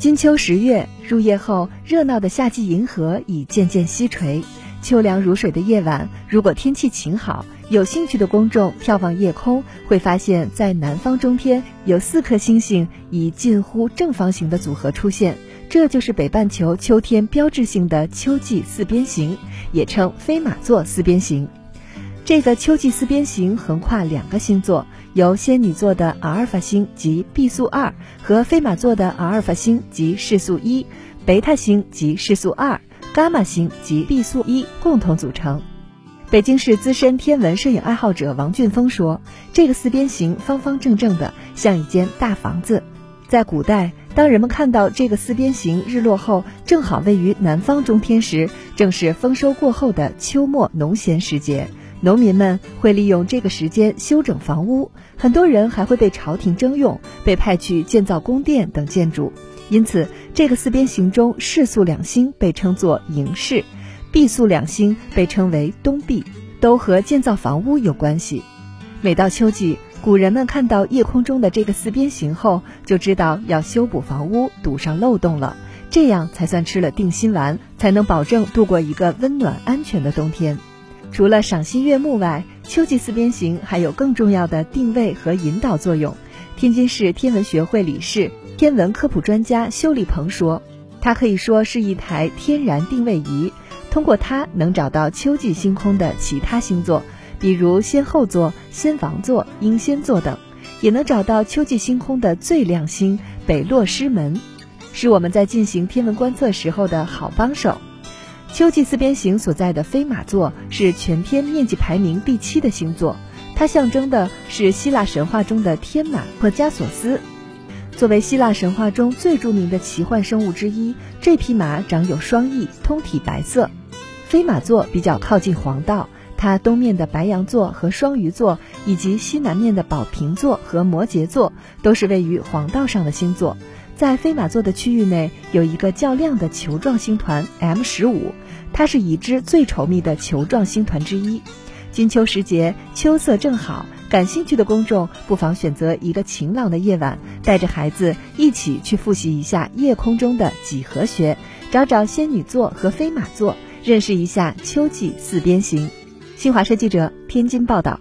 金秋十月入夜后，热闹的夏季银河已渐渐西垂。秋凉如水的夜晚，如果天气晴好，有兴趣的公众眺望夜空，会发现，在南方中天有四颗星星以近乎正方形的组合出现，这就是北半球秋天标志性的秋季四边形，也称飞马座四边形。这个秋季四边形横跨两个星座，由仙女座的阿尔法星及 B 宿二和飞马座的阿尔法星及视宿一、贝塔星及视宿二、伽马星及 B 宿一共同组成。北京市资深天文摄影爱好者王俊峰说：“这个四边形方方正正的，像一间大房子。在古代，当人们看到这个四边形日落后正好位于南方中天时，正是丰收过后的秋末农闲时节。”农民们会利用这个时间修整房屋，很多人还会被朝廷征用，被派去建造宫殿等建筑。因此，这个四边形中世宿两星被称作迎世，毕宿两星被称为东壁，都和建造房屋有关系。每到秋季，古人们看到夜空中的这个四边形后，就知道要修补房屋，堵上漏洞了，这样才算吃了定心丸，才能保证度过一个温暖安全的冬天。除了赏心悦目外，秋季四边形还有更重要的定位和引导作用。天津市天文学会理事、天文科普专家修立鹏说：“它可以说是一台天然定位仪，通过它能找到秋季星空的其他星座，比如仙后座、仙王座、英仙座等，也能找到秋季星空的最亮星北落师门，是我们在进行天文观测时候的好帮手。”秋季四边形所在的飞马座是全天面积排名第七的星座，它象征的是希腊神话中的天马或加索斯。作为希腊神话中最著名的奇幻生物之一，这匹马长有双翼，通体白色。飞马座比较靠近黄道，它东面的白羊座和双鱼座，以及西南面的宝瓶座和摩羯座，都是位于黄道上的星座。在飞马座的区域内有一个较亮的球状星团 M 十五，它是已知最稠密的球状星团之一。金秋时节，秋色正好，感兴趣的公众不妨选择一个晴朗的夜晚，带着孩子一起去复习一下夜空中的几何学，找找仙女座和飞马座，认识一下秋季四边形。新华社记者天津报道。